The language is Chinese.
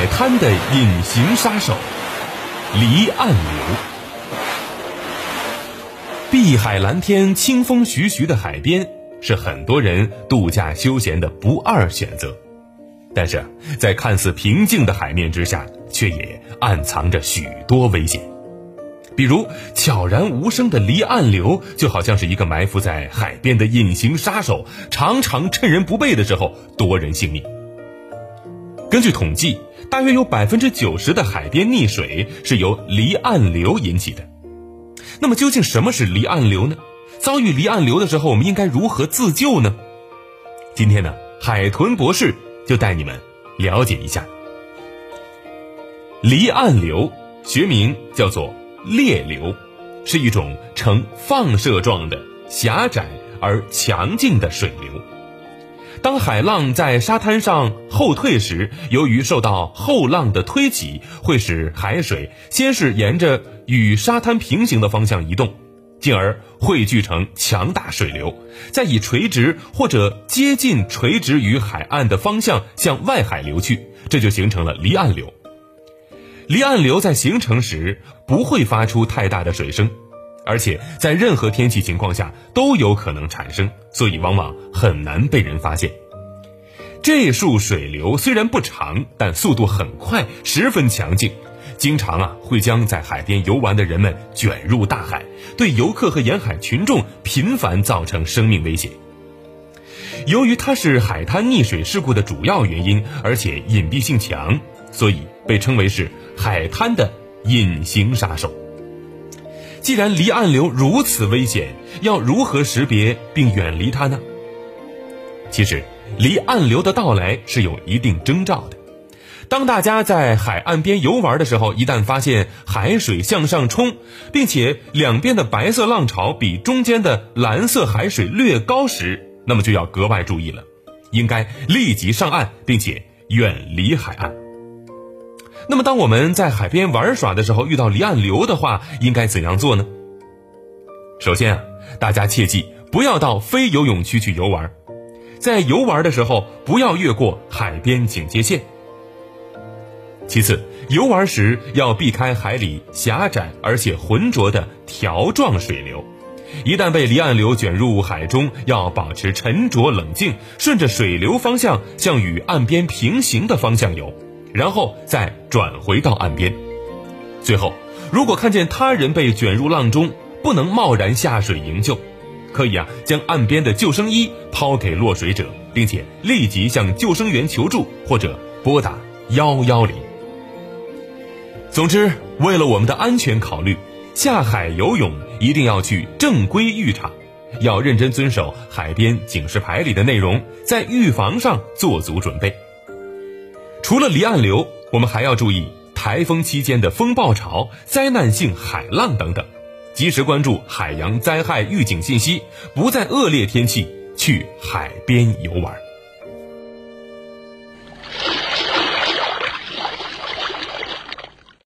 海滩的隐形杀手——离岸流。碧海蓝天、清风徐徐的海边，是很多人度假休闲的不二选择。但是在看似平静的海面之下，却也暗藏着许多危险。比如悄然无声的离岸流，就好像是一个埋伏在海边的隐形杀手，常常趁人不备的时候夺人性命。根据统计，大约有百分之九十的海边溺水是由离岸流引起的。那么，究竟什么是离岸流呢？遭遇离岸流的时候，我们应该如何自救呢？今天呢，海豚博士就带你们了解一下。离岸流学名叫做裂流，是一种呈放射状的狭窄而强劲的水流。当海浪在沙滩上后退时，由于受到后浪的推挤，会使海水先是沿着与沙滩平行的方向移动，进而汇聚成强大水流，再以垂直或者接近垂直于海岸的方向向外海流去，这就形成了离岸流。离岸流在形成时不会发出太大的水声，而且在任何天气情况下都有可能产生，所以往往很难被人发现。这束水流虽然不长，但速度很快，十分强劲，经常啊会将在海边游玩的人们卷入大海，对游客和沿海群众频繁造成生命威胁。由于它是海滩溺水事故的主要原因，而且隐蔽性强，所以被称为是。海滩的隐形杀手。既然离岸流如此危险，要如何识别并远离它呢？其实，离岸流的到来是有一定征兆的。当大家在海岸边游玩的时候，一旦发现海水向上冲，并且两边的白色浪潮比中间的蓝色海水略高时，那么就要格外注意了，应该立即上岸，并且远离海岸。那么，当我们在海边玩耍的时候遇到离岸流的话，应该怎样做呢？首先啊，大家切记不要到非游泳区去游玩，在游玩的时候不要越过海边警戒线。其次，游玩时要避开海里狭窄而且浑浊的条状水流，一旦被离岸流卷入海中，要保持沉着冷静，顺着水流方向向与岸边平行的方向游。然后再转回到岸边。最后，如果看见他人被卷入浪中，不能贸然下水营救，可以啊将岸边的救生衣抛给落水者，并且立即向救生员求助或者拨打幺幺零。总之，为了我们的安全考虑，下海游泳一定要去正规浴场，要认真遵守海边警示牌里的内容，在预防上做足准备。除了离岸流，我们还要注意台风期间的风暴潮、灾难性海浪等等，及时关注海洋灾害预警信息，不在恶劣天气去海边游玩。